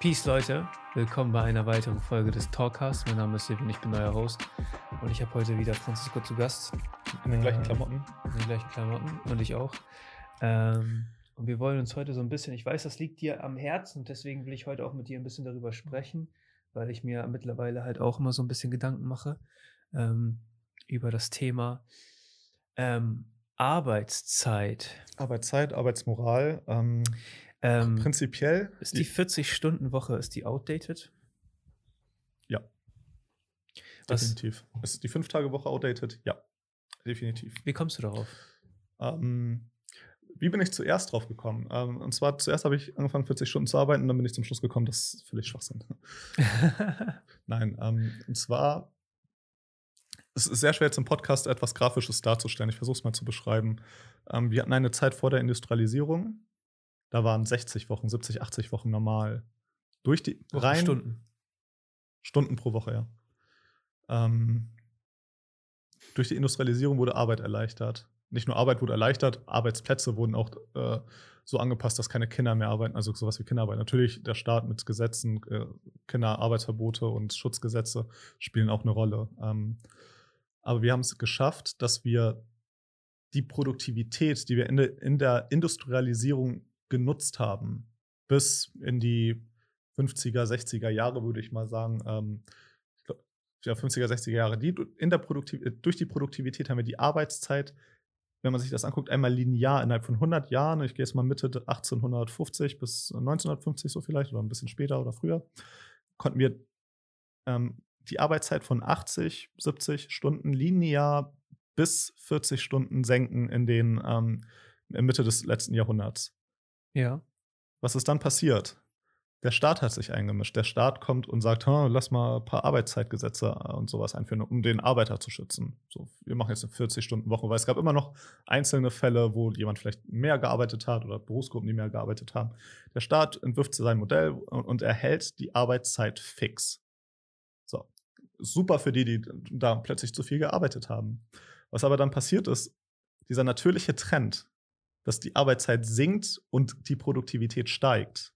Peace, Leute. Willkommen bei einer weiteren Folge des Talkcasts. Mein Name ist Silvin, ich bin euer Host. Und ich habe heute wieder Francisco zu Gast. In den gleichen Klamotten. In den gleichen Klamotten. Und ich auch. Ähm, und wir wollen uns heute so ein bisschen, ich weiß, das liegt dir am Herzen, deswegen will ich heute auch mit dir ein bisschen darüber sprechen, weil ich mir mittlerweile halt auch immer so ein bisschen Gedanken mache ähm, über das Thema ähm, Arbeitszeit. Arbeitszeit, Arbeitsmoral. Ähm, prinzipiell ist die 40-Stunden-Woche, ist die outdated? Ja. Was- Definitiv. Ist die Fünf-Tage-Woche outdated? Ja. Definitiv. Wie kommst du darauf? Ähm, wie bin ich zuerst drauf gekommen? Ähm, und zwar zuerst habe ich angefangen, 40 Stunden zu arbeiten und dann bin ich zum Schluss gekommen, das ist völlig Schwachsinn. Nein, ähm, und zwar, es ist sehr schwer, jetzt im Podcast etwas Grafisches darzustellen. Ich versuche es mal zu beschreiben. Ähm, wir hatten eine Zeit vor der Industrialisierung. Da waren 60 Wochen, 70, 80 Wochen normal. Durch die rein Stunden. Stunden pro Woche, ja. Ähm, durch die Industrialisierung wurde Arbeit erleichtert. Nicht nur Arbeit wurde erleichtert, Arbeitsplätze wurden auch äh, so angepasst, dass keine Kinder mehr arbeiten, also sowas wie Kinderarbeit. Natürlich, der Staat mit Gesetzen, äh, Kinderarbeitsverbote und Schutzgesetze spielen auch eine Rolle. Ähm, aber wir haben es geschafft, dass wir die Produktivität, die wir in der, in der Industrialisierung genutzt haben, bis in die 50er, 60er Jahre, würde ich mal sagen, ähm, ich glaub, ja, 50er, 60er Jahre, die, in der Produktiv äh, durch die Produktivität haben wir die Arbeitszeit, wenn man sich das anguckt, einmal linear innerhalb von 100 Jahren, ich gehe jetzt mal Mitte 1850 bis 1950 so vielleicht oder ein bisschen später oder früher, konnten wir ähm, die Arbeitszeit von 80, 70 Stunden linear bis 40 Stunden senken in den ähm, Mitte des letzten Jahrhunderts. Ja. Was ist dann passiert? Der Staat hat sich eingemischt. Der Staat kommt und sagt, "Hm, lass mal ein paar Arbeitszeitgesetze äh, und sowas einführen, um den Arbeiter zu schützen. So, wir machen jetzt eine 40-Stunden-Woche, weil es gab immer noch einzelne Fälle, wo jemand vielleicht mehr gearbeitet hat oder Berufsgruppen, die mehr gearbeitet haben. Der Staat entwirft sein Modell und, und erhält die Arbeitszeit fix. So, super für die, die da plötzlich zu viel gearbeitet haben. Was aber dann passiert ist, dieser natürliche Trend, dass die Arbeitszeit sinkt und die Produktivität steigt,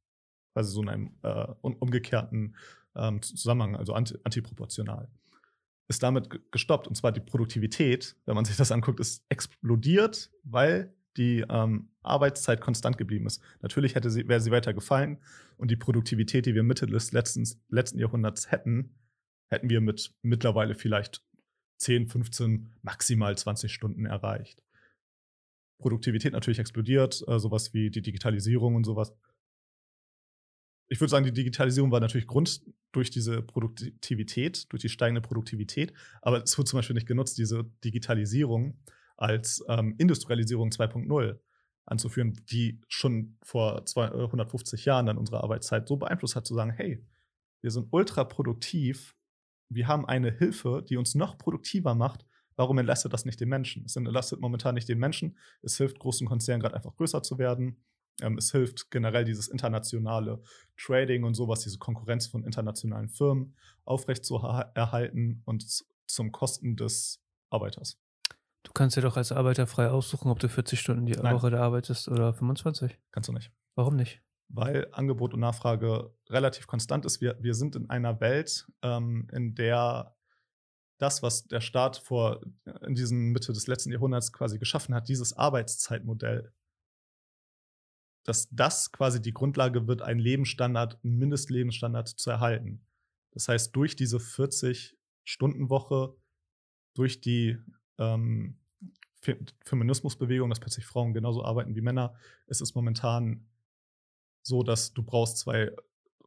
also so in einem äh, um- umgekehrten ähm, Zusammenhang, also anti antiproportional, ist damit ge- gestoppt. Und zwar die Produktivität, wenn man sich das anguckt, ist explodiert, weil die ähm, Arbeitszeit konstant geblieben ist. Natürlich hätte sie, wäre sie weiter gefallen und die Produktivität, die wir Mitte des letzten, letzten Jahrhunderts hätten, hätten wir mit mittlerweile vielleicht 10, 15, maximal 20 Stunden erreicht. Produktivität natürlich explodiert, äh, sowas wie die Digitalisierung und sowas. Ich würde sagen, die Digitalisierung war natürlich Grund durch diese Produktivität, durch die steigende Produktivität, aber es wird zum Beispiel nicht genutzt, diese Digitalisierung als ähm, Industrialisierung 2.0 anzuführen, die schon vor zwei- äh, 150 Jahren dann unsere Arbeitszeit so beeinflusst hat, zu sagen, hey, wir sind ultra produktiv, wir haben eine Hilfe, die uns noch produktiver macht. Warum entlastet das nicht den Menschen? Es entlastet momentan nicht den Menschen. Es hilft großen Konzernen gerade einfach größer zu werden. Ähm, es hilft generell dieses internationale Trading und sowas, diese Konkurrenz von internationalen Firmen aufrechtzuerhalten und zum Kosten des Arbeiters. Du kannst dir doch als Arbeiter frei aussuchen, ob du 40 Stunden die Nein. Woche da arbeitest oder 25. Kannst du nicht. Warum nicht? weil Angebot und Nachfrage relativ konstant ist. Wir, wir sind in einer Welt, ähm, in der das, was der Staat vor in diesen Mitte des letzten Jahrhunderts quasi geschaffen hat, dieses Arbeitszeitmodell, dass das quasi die Grundlage wird, einen Lebensstandard, einen Mindestlebensstandard zu erhalten. Das heißt, durch diese 40-Stunden-Woche, durch die ähm, Fe- Feminismusbewegung, dass plötzlich Frauen genauso arbeiten wie Männer, ist es momentan so, dass du brauchst zwei,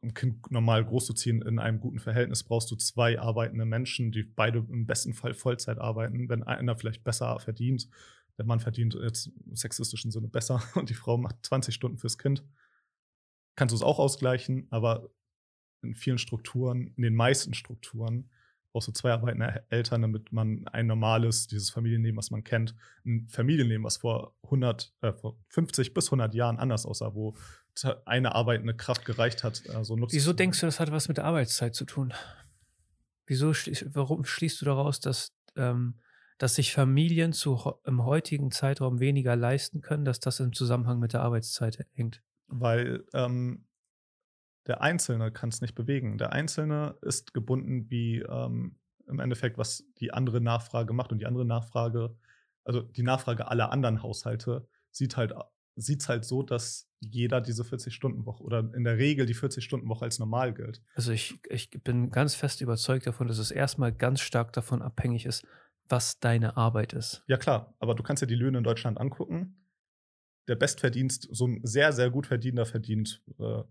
um Kind normal großzuziehen in einem guten Verhältnis, brauchst du zwei arbeitende Menschen, die beide im besten Fall Vollzeit arbeiten. Wenn einer vielleicht besser verdient, der Mann verdient jetzt im sexistischen Sinne besser und die Frau macht 20 Stunden fürs Kind, kannst du es auch ausgleichen, aber in vielen Strukturen, in den meisten Strukturen, brauchst du zwei arbeitende Eltern, damit man ein normales, dieses Familienleben, was man kennt, ein Familienleben, was vor 100, äh, vor 50 bis 100 Jahren anders aussah, wo eine arbeitende Kraft gereicht hat, äh, so nutzt. Wieso denkst du, das hat was mit der Arbeitszeit zu tun? Wieso, warum schließt du daraus, dass, ähm, dass sich Familien zu, im heutigen Zeitraum weniger leisten können, dass das im Zusammenhang mit der Arbeitszeit hängt? Weil ähm, Der Einzelne kann es nicht bewegen. Der Einzelne ist gebunden wie ähm, im Endeffekt, was die andere Nachfrage macht. Und die andere Nachfrage, also die Nachfrage aller anderen Haushalte, sieht halt sieht es halt so, dass jeder diese 40-Stunden-Woche oder in der Regel die 40-Stunden-Woche als normal gilt. Also ich, ich bin ganz fest überzeugt davon, dass es erstmal ganz stark davon abhängig ist, was deine Arbeit ist. Ja, klar, aber du kannst ja die Löhne in Deutschland angucken. Der Bestverdienst, so ein sehr, sehr gut Verdiener verdient äh,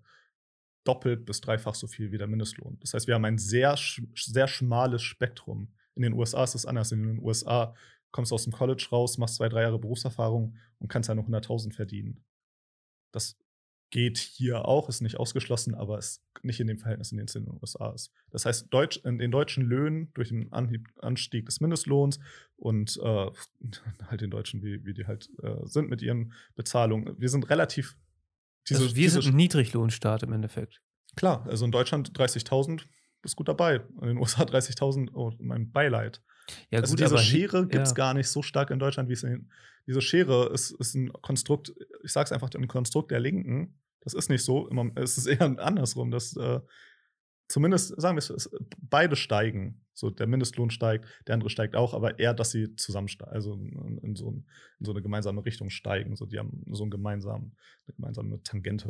doppelt bis dreifach so viel wie der Mindestlohn. Das heißt, wir haben ein sehr, sehr schmales Spektrum. In den USA ist es anders. In den USA kommst du aus dem College raus, machst zwei, drei Jahre Berufserfahrung und kannst ja noch 100.000 verdienen. Das geht hier auch, ist nicht ausgeschlossen, aber ist nicht in dem Verhältnis, in dem es in den USA ist. Das heißt, Deutsch, in den deutschen Löhnen durch den Anstieg des Mindestlohns und äh, halt den Deutschen, wie, wie die halt äh, sind mit ihren Bezahlungen, wir sind relativ. Diese, also wir diese, sind ein Niedriglohnstaat im Endeffekt. Klar, also in Deutschland 30.000 bist gut dabei. In den USA 30.000, oh, mein Beileid. Ja, also gut, diese Schere gibt es ja. gar nicht so stark in Deutschland, wie es in diese Schere ist, ist ein Konstrukt, ich sage es einfach, ein Konstrukt der Linken. Das ist nicht so. Es ist eher andersrum, dass äh, zumindest, sagen wir es, beide steigen. So, der Mindestlohn steigt, der andere steigt auch, aber eher, dass sie zusammen also in, in, so, ein, in so, eine gemeinsame Richtung steigen. So, die haben so einen gemeinsamen, eine gemeinsame Tangente.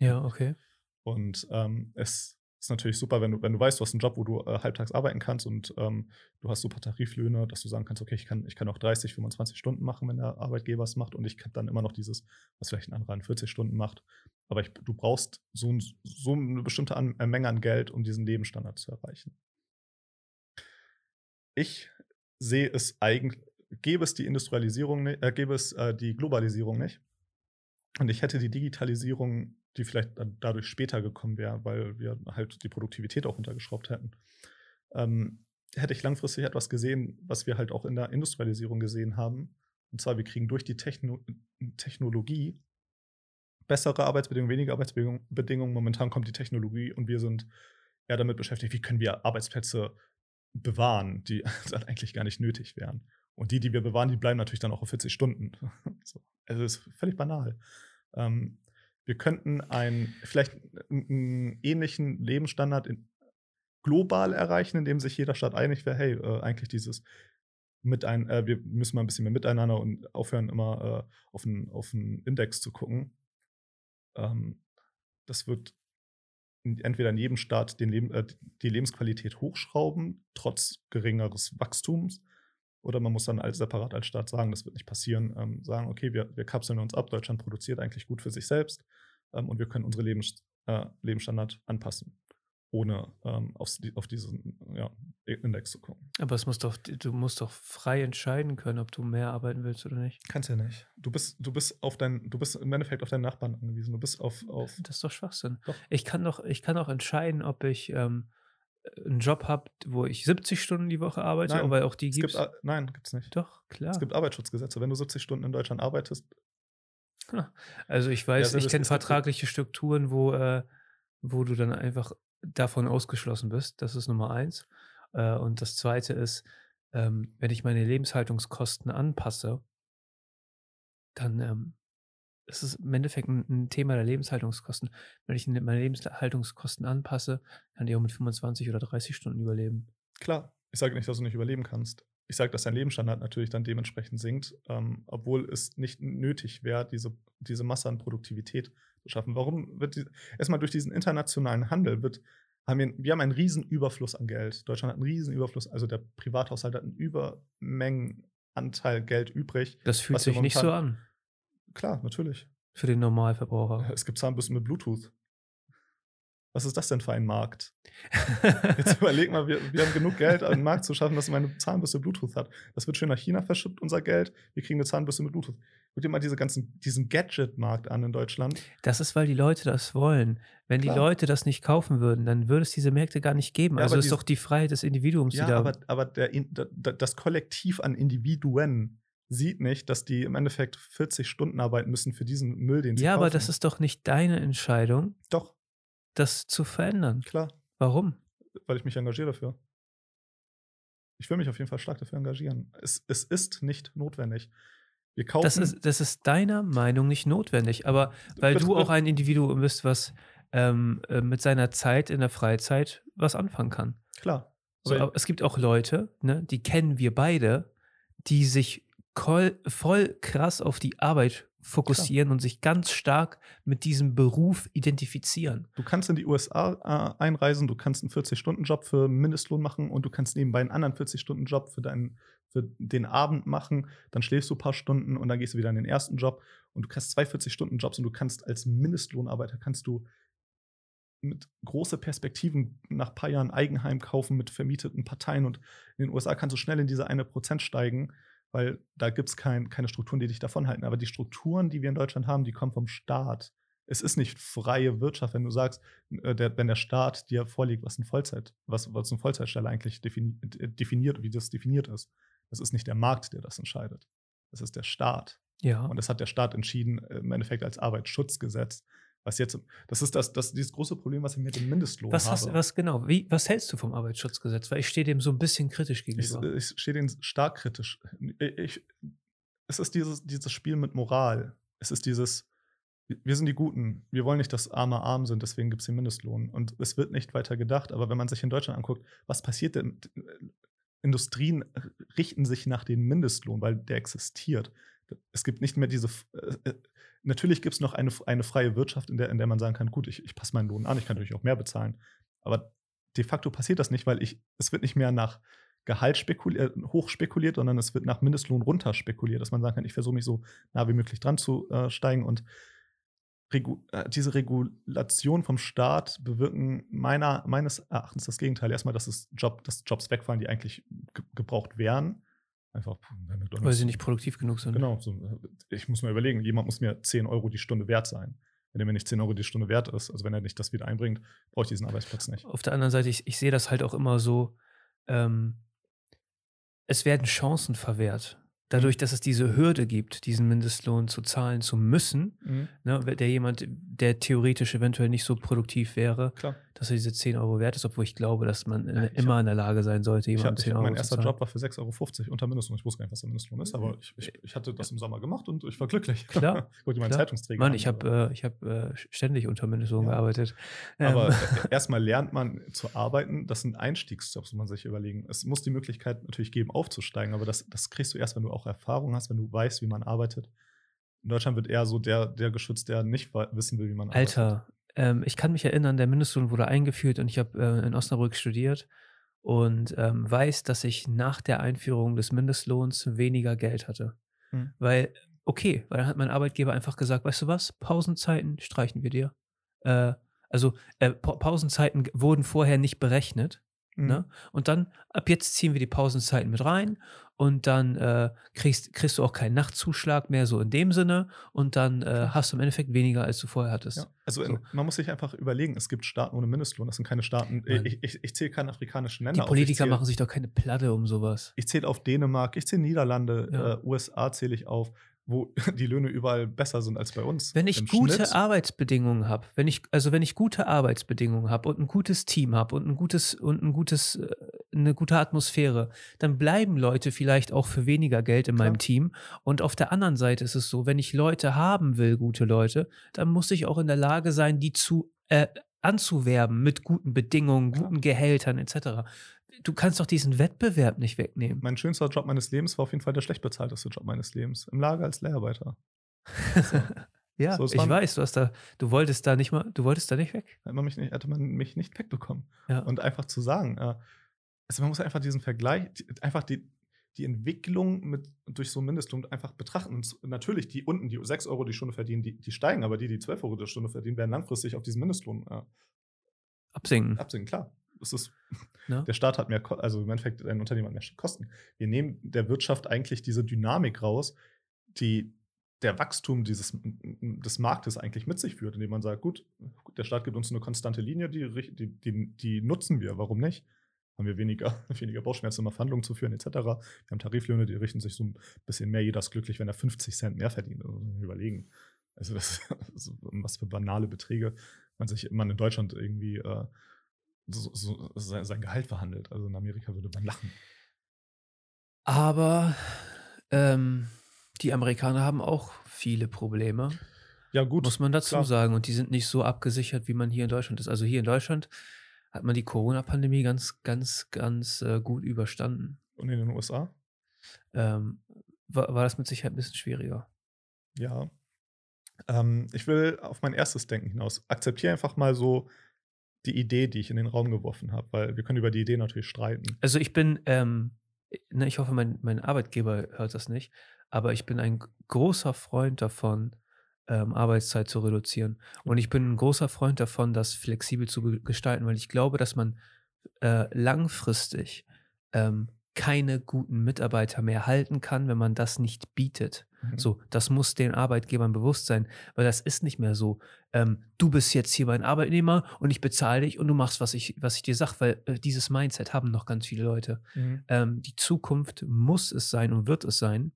Äh, ja, okay. Und ähm, es ist natürlich super, wenn du, wenn du weißt, du hast einen Job, wo du äh, halbtags arbeiten kannst und ähm, du hast super Tariflöhne, dass du sagen kannst, okay, ich kann, ich kann auch 30, 25 Stunden machen, wenn der Arbeitgeber es macht und ich kann dann immer noch dieses, was vielleicht ein anderer in 40 Stunden macht. Aber ich, du brauchst so, ein, so eine bestimmte an, äh, Menge an Geld, um diesen Lebensstandard zu erreichen. Ich sehe es eigentlich, gäbe es die Industrialisierung, äh, gäbe es äh, die Globalisierung nicht. Und ich hätte die Digitalisierung die vielleicht dadurch später gekommen wäre, weil wir halt die Produktivität auch untergeschraubt hätten. Ähm, hätte ich langfristig etwas gesehen, was wir halt auch in der Industrialisierung gesehen haben. Und zwar, wir kriegen durch die Techno Technologie bessere Arbeitsbedingungen, weniger Arbeitsbedingungen. Momentan kommt die Technologie und wir sind eher damit beschäftigt, wie können wir Arbeitsplätze bewahren, die eigentlich gar nicht nötig wären. Und die, die wir bewahren, die bleiben natürlich dann auch auf 40 Stunden. so. Also ist völlig banal. Ähm, wir könnten einen, vielleicht einen ähnlichen Lebensstandard in, global erreichen, indem sich jeder Staat einig wäre, hey, äh, eigentlich dieses mit ein, äh, wir müssen mal ein bisschen mehr miteinander und aufhören, immer äh, auf, einen, auf Index zu gucken. Ähm, das wird entweder in jedem Staat den Leben, äh, die Lebensqualität hochschrauben, trotz geringeres Wachstums, oder man muss dann als separat als Staat sagen, das wird nicht passieren, ähm, sagen, okay, wir, wir kapseln uns ab, Deutschland produziert eigentlich gut für sich selbst ähm, und wir können unsere Lebens, äh, Lebensstandard anpassen, ohne ähm, aufs, auf diesen ja, Index zu gucken. Aber es muss doch, du musst doch frei entscheiden können, ob du mehr arbeiten willst oder nicht. Kannst ja nicht. Du bist, du bist auf dein, du bist im Endeffekt auf deinen Nachbarn angewiesen. Du bist auf, auf Das ist doch Schwachsinn. Doch. Ich kann doch, ich kann doch entscheiden, ob ich ähm, einen Job habe, wo ich 70 Stunden die Woche arbeite, nein, weil auch die gibt es. Nein, gibt es nicht. Doch, klar. Es gibt Arbeitsschutzgesetze. Wenn du 70 Stunden in Deutschland arbeitest. Also ich weiß, ja, ich kenne vertragliche Strukturen, wo, äh, wo du dann einfach davon ausgeschlossen bist. Das ist Nummer eins. Äh, und das zweite ist, ähm, wenn ich meine Lebenshaltungskosten anpasse, dann ähm, es ist im Endeffekt ein, ein, Thema der Lebenshaltungskosten. Wenn ich meine Lebenshaltungskosten anpasse, kann ich auch mit 25 oder 30 Stunden überleben. Klar, ich sage nicht, dass du nicht überleben kannst. Ich sage, dass dein Lebensstandard natürlich dann dementsprechend sinkt, ähm, obwohl es nicht nötig wäre, diese, diese Masse an Produktivität zu schaffen. Warum wird die, erstmal durch diesen internationalen Handel wird haben wir, wir haben einen riesen Überfluss an Geld. Deutschland hat einen riesen Überfluss, also der Privathaushalt hat einen Übermengenanteil Geld übrig. Das fühlt sich nicht so an. Klar, natürlich. Für den Normalverbraucher. Es gibt Zahnbürsten mit Bluetooth. Was ist das denn für ein Markt? Jetzt überleg mal, wir, wir haben genug Geld, einen Markt zu schaffen, dass meine Zahnbürste Bluetooth hat. Das wird schön nach China verschippt, unser Geld. Wir kriegen eine Zahnbürste mit Bluetooth. Guck dir mal diese ganzen, diesen Gadget-Markt an in Deutschland. Das ist, weil die Leute das wollen. Wenn Klar. die Leute das nicht kaufen würden, dann würde es diese Märkte gar nicht geben. Ja, also ist doch die Freiheit des Individuums, ja, die da. Aber, aber der, das Kollektiv an Individuen sieht nicht, dass die im Endeffekt 40 Stunden arbeiten müssen für diesen Müll, den sie Ja, kaufen. aber das ist doch nicht deine Entscheidung. Doch. Das zu verändern. Klar. Warum? Weil ich mich engagiere dafür. Ich will mich auf jeden Fall stark dafür engagieren. Es, es ist nicht notwendig. Wir kaufen. Das ist, das ist deiner Meinung nicht notwendig, aber weil wird, du auch ein Individuum bist, was ähm, äh, mit seiner Zeit in der Freizeit was anfangen kann. Klar. So, Aber- es gibt auch Leute, ne, die kennen wir beide, die sich voll krass auf die Arbeit fokussieren und sich ganz stark mit diesem Beruf identifizieren. Du kannst in die USA äh, einreisen, du kannst einen 40-Stunden-Job für Mindestlohn machen und du kannst nebenbei einen anderen 40-Stunden-Job für, deinen- für den Abend machen. Dann schläfst du ein paar Stunden und dann gehst du wieder in den ersten Job und du kriegst zwei 40-Stunden-Jobs und du kannst als Mindestlohnarbeiter kannst du mit große Perspektiven nach ein paar Jahren Eigenheim kaufen mit vermieteten Parteien und in den USA kannst du schnell in diese eine Prozent steigen, weil da gibt es kein, keine Strukturen, die dich davon halten. Aber die Strukturen, die wir in Deutschland haben, die kommen vom Staat. Es ist nicht freie Wirtschaft, wenn du sagst, äh, der, wenn der Staat dir vorlegt, was, ein Vollzeit, was, was eine Vollzeitstelle eigentlich defini äh, definiert, wie das definiert ist. Das ist nicht der Markt, der das entscheidet. Das ist der Staat. Ja. Und das hat der Staat entschieden, äh, im Endeffekt als Arbeitsschutzgesetz. Was jetzt, das ist das, das dieses große Problem, was ich mit dem Mindestlohn Was, habe. hast, was genau? Wie, was hältst du vom Arbeitsschutzgesetz? Weil ich stehe dem so ein bisschen kritisch Ich, gegenüber. ich stehe denen stark kritisch. Ich, es ist dieses, dieses Spiel mit Moral. Es ist dieses, wir sind die Guten. Wir wollen nicht, dass Arme arm sind, deswegen gibt es den Mindestlohn. Und es wird nicht weiter gedacht. Aber wenn man sich in Deutschland anguckt, was passiert denn? Industrien richten sich nach dem Mindestlohn, weil der existiert. Es gibt nicht mehr diese. Äh, natürlich gibt es noch eine, eine freie Wirtschaft, in der, in der man sagen kann: gut, ich, ich passe meinen Lohn an, ich kann natürlich auch mehr bezahlen. Aber de facto passiert das nicht, weil ich, es wird nicht mehr nach Gehalt spekuliert, hoch spekuliert, sondern es wird nach Mindestlohn runter spekuliert, dass man sagen kann, ich versuche mich so nah wie möglich dran zu äh, steigen und Regu äh, diese Regulation vom Staat bewirken meiner, meines Erachtens das Gegenteil. Erstmal, dass, es Job, dass Jobs wegfallen, die eigentlich ge gebraucht wären. Einfach bei McDonald's. weil sie nicht produktiv genug sind. Genau. So, ich muss mir überlegen, jemand muss mir 10 Euro die Stunde wert sein. Wenn er mir nicht 10 Euro die Stunde wert ist, also wenn er nicht das wieder einbringt, brauche ich diesen Arbeitsplatz nicht. Auf der anderen Seite, ich, ich sehe das halt auch immer so, ähm, es werden Chancen verwehrt. Dadurch, dass es diese Hürde gibt, diesen Mindestlohn zu zahlen zu müssen, Mhm. ne, der jemand, der theoretisch eventuell nicht so produktiv wäre, Klar. Dass er diese 10 Euro wert ist, obwohl ich glaube, dass man Ja, ich immer in der Lage sein sollte, Ich jemandem hab, 10 ich, Euro mein erster. Job war für 6,50 Euro unter Mindestlohn. Ich wusste gar nicht, was der Mindestlohn ist, aber ich, ich, ich hatte das im Sommer gemacht und ich war glücklich. Klar, Ich wollte meinen klar. Zeitungsträger. Mann, an, ich habe äh, ich hab, äh, ständig unter Mindestlohn Ja. gearbeitet. Aber Ähm, äh, erstmal lernt man zu arbeiten. Das sind Einstiegsjobs, muss man sich überlegen. Es muss die Möglichkeit natürlich geben, aufzusteigen, aber das, das kriegst du erst, wenn du auch Erfahrung hast, wenn du weißt, wie man arbeitet. In Deutschland wird eher so der, der geschützt, der nicht wissen will, wie man arbeitet. Ähm, ich kann mich erinnern, der Mindestlohn wurde eingeführt und ich habe äh, in Osnabrück studiert und ähm, weiß, dass ich nach der Einführung des Mindestlohns weniger Geld hatte. Hm. Weil, okay, weil dann hat mein Arbeitgeber einfach gesagt, weißt du was, Pausenzeiten streichen wir dir. Äh, also äh, Pa- Pausenzeiten wurden vorher nicht berechnet. Mhm. Ne? Und dann, ab jetzt ziehen wir die Pausenzeiten mit rein und dann äh, kriegst, kriegst du auch keinen Nachtzuschlag mehr, so in dem Sinne. Und dann äh, hast du im Endeffekt weniger, als du vorher hattest. Ja. Also So. in, man muss sich einfach überlegen, es gibt Staaten ohne Mindestlohn. Das sind keine Staaten. Nein. Ich, ich, ich zähle keine afrikanischen Die Länder auf. Politiker ich zähl- machen sich doch keine Platte um sowas. Ich zähle auf Dänemark, ich zähle Niederlande, Ja. äh, USA zähle ich auf, wo die Löhne überall besser sind als bei uns. Wenn ich gute Schnitt. Arbeitsbedingungen habe, wenn ich, also wenn ich gute Arbeitsbedingungen habe und ein gutes Team habe und ein gutes und ein gutes, äh, eine gute Atmosphäre, dann bleiben Leute vielleicht auch für weniger Geld in Klar. meinem Team. Und auf der anderen Seite ist es so, wenn ich Leute haben will, gute Leute, dann muss ich auch in der Lage sein, die zu äh, anzuwerben mit guten Bedingungen, Klar. guten Gehältern etc. Du kannst doch diesen Wettbewerb nicht wegnehmen. Mein schönster Job meines Lebens war auf jeden Fall der schlecht bezahlteste Job meines Lebens. Im Lager als Lehrarbeiter. ja, So, ich weiß, du hast da, du wolltest da nicht mal, du wolltest da nicht weg. Hätte man mich nicht, hätte man mich nicht wegbekommen. Ja. Und einfach zu sagen, äh, also man muss einfach diesen Vergleich, einfach die, die Entwicklung mit, durch so einen Mindestlohn einfach betrachten. Und natürlich, die unten, die 6 Euro die Stunde verdienen, die, die steigen, aber die, die 12 Euro die Stunde verdienen, werden langfristig auf diesen Mindestlohn äh, Absinken. absinken. Klar. Das ist, Ne? der Staat hat mehr, also im Endeffekt ein Unternehmen hat mehr Kosten. Wir nehmen der Wirtschaft eigentlich diese Dynamik raus, die der Wachstum dieses, des Marktes eigentlich mit sich führt, indem man sagt, gut, der Staat gibt uns eine konstante Linie, die, die, die, die nutzen wir, warum nicht? Haben wir weniger, weniger Bauchschmerzen, immer Verhandlungen zu führen, etc. Wir haben Tariflöhne, die richten sich so ein bisschen mehr, jeder ist glücklich, wenn er 50 Cent mehr verdient. Also überlegen. Also das, also was für banale Beträge man sich man in Deutschland irgendwie äh, so, so sein, sein Gehalt verhandelt. Also in Amerika würde man lachen. Aber ähm, die Amerikaner haben auch viele Probleme. Ja, gut. Muss man dazu klar. sagen. Und die sind nicht so abgesichert, wie man hier in Deutschland ist. Also hier in Deutschland hat man die Corona-Pandemie ganz, ganz, ganz äh, gut überstanden. Und in den USA? Ähm, war, war das mit Sicherheit ein bisschen schwieriger. Ja. Ähm, ich will auf mein erstes Denken hinaus. Akzeptiere einfach mal so die Idee, die ich in den Raum geworfen habe, weil wir können über die Idee natürlich streiten. Also ich bin, ähm, ne, ich hoffe, mein, mein Arbeitgeber hört das nicht, aber ich bin ein großer Freund davon, ähm, Arbeitszeit zu reduzieren. Und ich bin ein großer Freund davon, das flexibel zu gestalten, weil ich glaube, dass man äh, langfristig ähm, keine guten Mitarbeiter mehr halten kann, wenn man das nicht bietet. Mhm. So, das muss den Arbeitgebern bewusst sein, weil das ist nicht mehr so. Ähm, du bist jetzt hier mein Arbeitnehmer und ich bezahle dich und du machst, was ich, was ich dir sage, weil äh, dieses Mindset haben noch ganz viele Leute. Mhm. Ähm, die Zukunft muss es sein und wird es sein,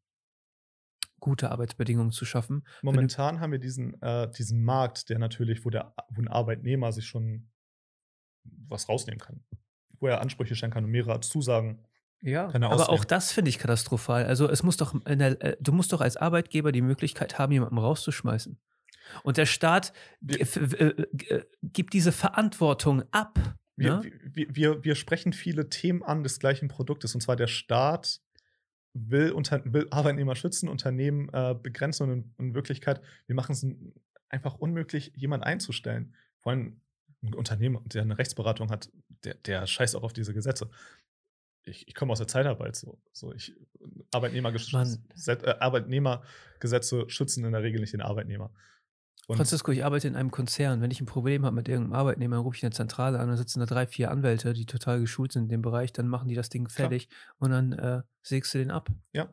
gute Arbeitsbedingungen zu schaffen. Wenn du- Momentan haben wir diesen, äh, diesen Markt, der natürlich, wo, der, wo ein Arbeitnehmer sich schon was rausnehmen kann. Wo er Ansprüche stellen kann und mehrere Zusagen. Ja, er aber auch das finde ich katastrophal. Also es muss doch, der, äh, du musst doch als Arbeitgeber die Möglichkeit haben, jemanden rauszuschmeißen. Und der Staat äh, äh, gibt diese Verantwortung ab. Wir, ne? wir, wir, wir sprechen viele Themen an des gleichen Produktes. Und zwar der Staat will, unter, will Arbeitnehmer schützen, Unternehmen äh, begrenzen und in, in Wirklichkeit, wir machen es einfach unmöglich, jemanden einzustellen. Vor allem ein Unternehmer, der eine Rechtsberatung hat, der, der scheißt auch auf diese Gesetze. Ich, ich komme aus der Zeitarbeit so. so ich, äh, Arbeitnehmergesetze schützen in der Regel nicht den Arbeitnehmer. Und Francisco, ich arbeite in einem Konzern. Wenn ich ein Problem habe mit irgendeinem Arbeitnehmer, dann rufe ich eine Zentrale an, dann sitzen da drei, vier Anwälte, die total geschult sind in dem Bereich, dann machen die das Ding Klar. fertig und dann äh, sägst du den ab. Ja.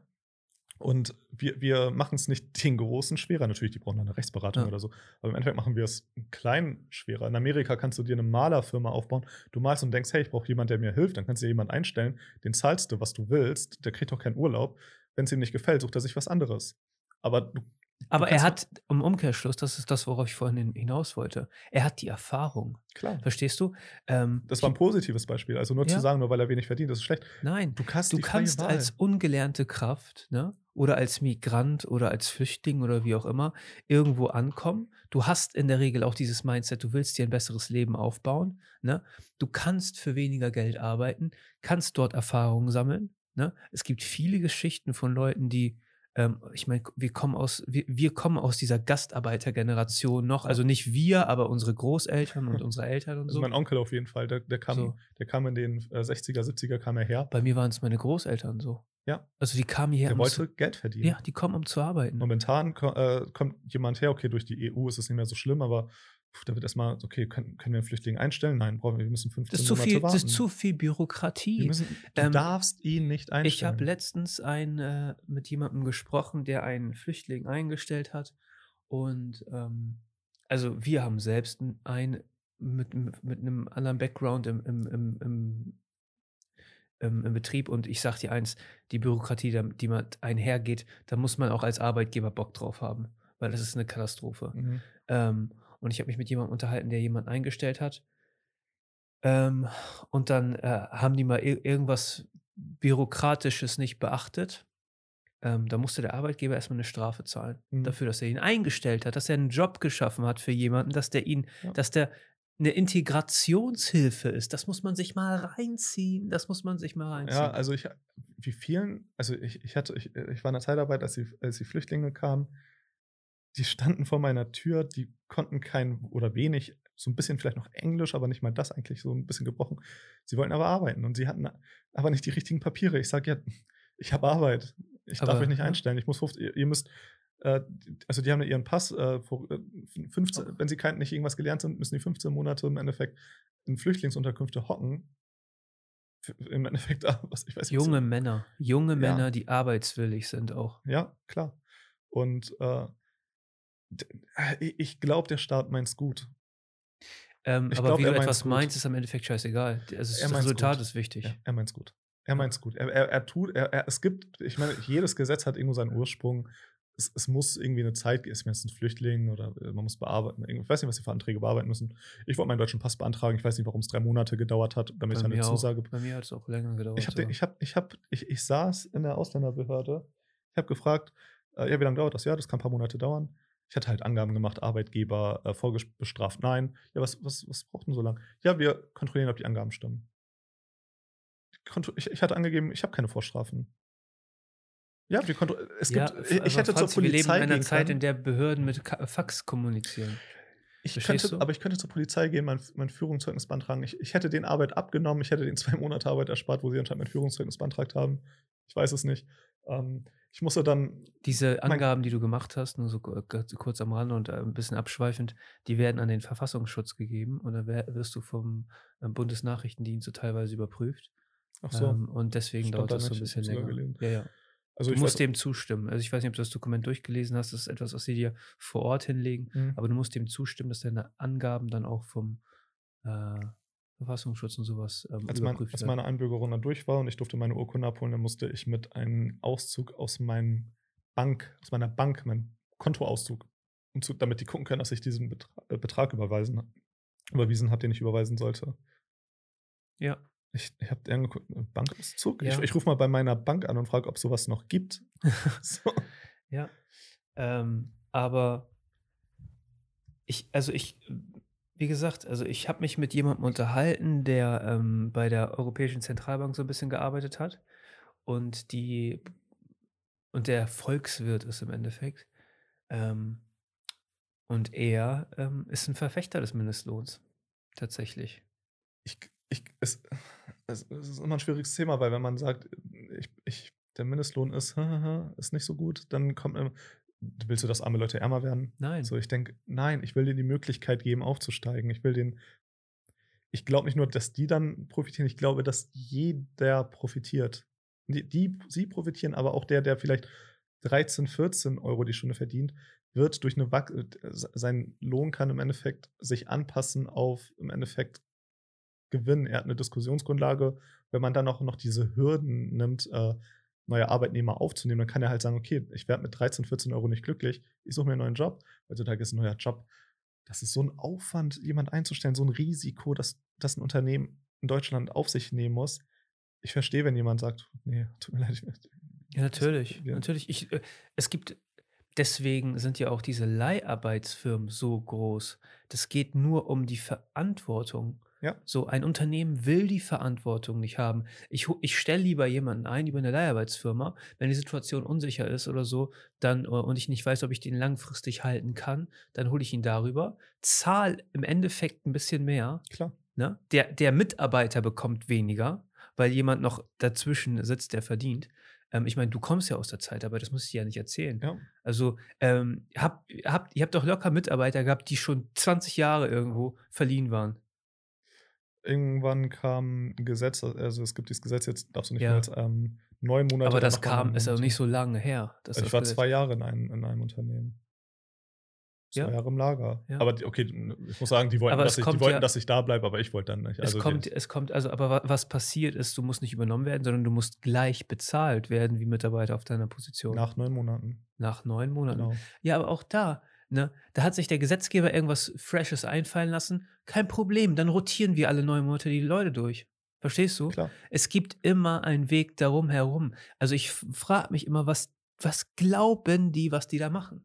Und wir, wir machen es nicht den Großen schwerer. Natürlich, die brauchen dann eine Rechtsberatung Ja. oder so. Aber im Endeffekt machen wir es klein schwerer. In Amerika kannst du dir eine Malerfirma aufbauen. Du malst und denkst, hey, ich brauche jemanden, der mir hilft. Dann kannst du dir jemanden einstellen. Den zahlst du, was du willst. Der kriegt auch keinen Urlaub. Wenn es ihm nicht gefällt, sucht er sich was anderes. Aber du, Aber er hat im Umkehrschluss, das ist das, worauf ich vorhin hin- hinaus wollte, er hat die Erfahrung. klar. Verstehst du? Ähm, Das war ein positives Beispiel. Also nur Ja. zu sagen, nur weil er wenig verdient, das ist schlecht. Nein, Du kannst, du kannst als ungelernte Kraft, ne? Oder als Migrant oder als Flüchtling oder wie auch immer irgendwo ankommen. Du hast in der Regel auch dieses Mindset, du willst dir ein besseres Leben aufbauen. Ne? Du kannst für weniger Geld arbeiten, kannst dort Erfahrungen sammeln. Ne? Es gibt viele Geschichten von Leuten, die, ähm, ich meine, wir kommen aus, wir, wir kommen aus dieser Gastarbeitergeneration noch, also nicht wir, aber unsere Großeltern und unsere Eltern und Also so. mein Onkel auf jeden Fall. Der, der, kam, So. der kam in den äh, 60er, 70er kam er her. Bei mir waren es meine Großeltern so. Ja. Also die kamen hierher. Der um zu- wollte Geld verdienen. Ja, die kommen, um zu arbeiten. Momentan äh, kommt jemand her, okay, durch die EU ist es nicht mehr so schlimm, aber da wird erstmal, okay, können, können wir einen Flüchtling einstellen? Nein, brauchen wir, wir müssen 15 Das ist, zu Monate viel, warten. das ist zu viel Bürokratie. müssen, du Ähm, darfst ihn nicht Ich einstellen. habe letztens ein, äh, mit jemandem gesprochen, der einen Flüchtling eingestellt hat. Und ähm, also wir haben selbst einen mit, mit, mit einem anderen Background im, im, im, im, im, Betrieb. Und ich sage dir eins, die Bürokratie, die man einhergeht, da muss man auch als Arbeitgeber Bock drauf haben. Weil das ist eine Katastrophe. Mhm. Ähm, und ich habe mich mit jemandem unterhalten, der jemanden eingestellt hat. Ähm, und dann äh, haben die mal ir irgendwas Bürokratisches nicht beachtet. Ähm, da musste der Arbeitgeber erstmal eine Strafe zahlen. Mhm. Dafür, dass er ihn eingestellt hat, dass er einen Job geschaffen hat für jemanden, dass der ihn, Ja. dass der eine Integrationshilfe ist. Das muss man sich mal reinziehen. Das muss man sich mal reinziehen. Ja, also ich, wie vielen, also ich, ich hatte, ich, ich war in der Zeitarbeit, als die, als die Flüchtlinge kamen, die standen vor meiner Tür, die konnten kein oder wenig, so ein bisschen vielleicht noch Englisch, aber nicht mal das eigentlich, so ein bisschen gebrochen. Sie wollten aber arbeiten und sie hatten aber nicht die richtigen Papiere. Ich sage ja, ich habe Arbeit. Ich darf Aber, euch nicht ja. einstellen. Ich muss 50, ihr, müsst, äh, also die haben ihren Pass, äh, vor, äh, 15, wenn sie kein, nicht irgendwas gelernt sind, müssen die 15 Monate im Endeffekt in Flüchtlingsunterkünfte hocken. Im Endeffekt, ah, was ich weiß nicht, junge Männer, junge Ja. Männer, die arbeitswillig sind auch. Ja, klar. Und äh, äh, ich- ich glaube, der Staat meint's gut. Ähm, Ich aber glaub, wie du etwas gut. meinst, ist am Endeffekt scheißegal. Also Er das Resultat gut. ist wichtig. Ja, er meint's gut. Er meint's gut. Er, er, er tut, er, er, es gibt, ich meine, jedes Gesetz hat irgendwo seinen Ursprung. Es, es muss irgendwie eine Zeit geben, es ist ein Flüchtling oder äh, man muss bearbeiten. Ich weiß nicht, was die für Anträge bearbeiten müssen. Ich wollte meinen deutschen Pass beantragen. Ich weiß nicht, warum es drei Monate gedauert hat, damit ich Bei eine mir, Zusage auch, bei mir hat es auch länger gedauert. Ich, hab, ich, hab, ich, hab, ich, ich saß in der Ausländerbehörde. Ich habe gefragt, äh, ja, wie lange dauert das? Ja, das kann ein paar Monate dauern. Ich hatte halt Angaben gemacht, Arbeitgeber äh, vorbestraft, nein. Ja, was, was, was braucht denn so lange? Ja, wir kontrollieren, ob die Angaben stimmen. Ich, ich hatte angegeben, ich habe keine Vorstrafen. Ja, wir es gibt, Ja, ich, ich hätte zur Franzi, wir leben Polizei in einer Zeit, in der Behörden mit Fax kommunizieren. Ich könnte, aber ich könnte zur Polizei gehen, mein, mein Führungszeugnis beantragen. Ich, ich hätte den Arbeit abgenommen, ich hätte den zwei Monate Arbeit erspart, wo sie anscheinend mein Führungszeugnis beantragt haben. Ich weiß es nicht. Ähm, ich musste dann, Diese Angaben, die du gemacht hast, nur so ku- kurz- am Rande und äh, ein bisschen abschweifend, die werden an den Verfassungsschutz gegeben und dann wirst du vom äh, Bundesnachrichtendienst so teilweise überprüft. ach so, Ähm, und deswegen Stand dauert da das so ein bisschen länger. Ja, ja. also Du ich musst weiß, dem zustimmen. Also ich weiß nicht, ob du das Dokument durchgelesen hast, das ist etwas, was sie dir vor Ort hinlegen, Mhm. aber du musst dem zustimmen, dass deine Angaben dann auch vom äh, Verfassungsschutz und sowas ähm, als, mein, als meine Einbürgerung dann durch war und ich durfte meine Urkunde abholen, dann musste ich mit einem Auszug aus meinem Bank, aus meiner Bank, meinem Kontoauszug, um zu, damit die gucken können, dass ich diesen Betrag, äh, Betrag überweisen, überwiesen habe, den ich überweisen sollte. Ja. Ich, ich habe angeguckt, äh, Bankauszug? Ich, Ja. ich rufe mal bei meiner Bank an und frage, ob sowas noch gibt. so. Ja. Ähm, aber ich, also ich, wie gesagt, also ich habe mich mit jemandem unterhalten, der ähm, bei der Europäischen Zentralbank so ein bisschen gearbeitet hat und die und der Volkswirt ist im Endeffekt. Ähm, und er ähm, ist ein Verfechter des Mindestlohns. Tatsächlich. ich, ich, es, es, es ist immer ein schwieriges Thema, weil wenn man sagt, ich, ich, der Mindestlohn ist, ist nicht so gut, dann kommt willst du, dass arme Leute ärmer werden? Nein. So, ich denke, nein, ich will denen die Möglichkeit geben, aufzusteigen. Ich will den, ich glaube nicht nur, dass die dann profitieren, ich glaube, dass jeder profitiert. Die, die, sie profitieren, aber auch der, der vielleicht 13, 14 Euro die Stunde verdient, wird durch eine Wach sein Lohn kann im Endeffekt sich anpassen auf im Endeffekt Gewinn. Er hat eine Diskussionsgrundlage. Wenn man dann auch noch diese Hürden nimmt, äh, neue Arbeitnehmer aufzunehmen, dann kann er halt sagen, okay, ich werde mit 13, 14 Euro nicht glücklich, ich suche mir einen neuen Job. Heutzutage ist ein neuer Job. Das ist so ein Aufwand, jemand einzustellen, so ein Risiko, dass das ein Unternehmen in Deutschland auf sich nehmen muss. Ich verstehe, wenn jemand sagt, nee, tut mir leid. Ich, Ja, natürlich. ja. Natürlich. Ich, äh, es gibt, deswegen sind ja auch diese Leiharbeitsfirmen so groß. Das geht nur um die Verantwortung. Ja. So, ein Unternehmen will die Verantwortung nicht haben. Ich, ich stelle lieber jemanden ein über eine Leiharbeitsfirma, wenn die Situation unsicher ist oder so, dann äh, und ich nicht weiß, ob ich den langfristig halten kann, dann hole ich ihn darüber, zahl im Endeffekt ein bisschen mehr, Klar. Ne? Der, der Mitarbeiter bekommt weniger, weil jemand noch dazwischen sitzt, der verdient. Ähm, ich meine, du kommst ja aus der Zeit, aber das muss ich dir ja nicht erzählen. Ja. Also, ähm, habt, habt, ihr habt doch locker Mitarbeiter gehabt, die schon 20 Jahre irgendwo verliehen waren. Irgendwann kam ein Gesetz, also es gibt dieses Gesetz, jetzt darfst du nicht Ja. mehr als ähm, neun Monate. aber das kam, ist ja Monate. nicht so lange her. Also ich war Gesetz- zwei Jahre in einem, in einem Unternehmen. Zwei Ja. Jahre im Lager. Ja. Aber die, okay, ich muss sagen, die wollten, dass es ich, kommt die wollten dass ich da bleibe, aber ich wollte dann nicht. Es Also kommt, die, es kommt, also, aber wa- was passiert ist, du musst nicht übernommen werden, sondern du musst gleich bezahlt werden wie Mitarbeiter auf deiner Position. nach neun Monaten. Nach neun Monaten. Genau. Ja, aber auch da, ne, da hat sich der Gesetzgeber irgendwas Freshes einfallen lassen. Kein Problem, dann rotieren wir alle neun Monate die Leute durch. Verstehst du? Klar. Es gibt immer einen Weg darum herum. Also ich frage mich immer, was, was glauben die, was die da machen?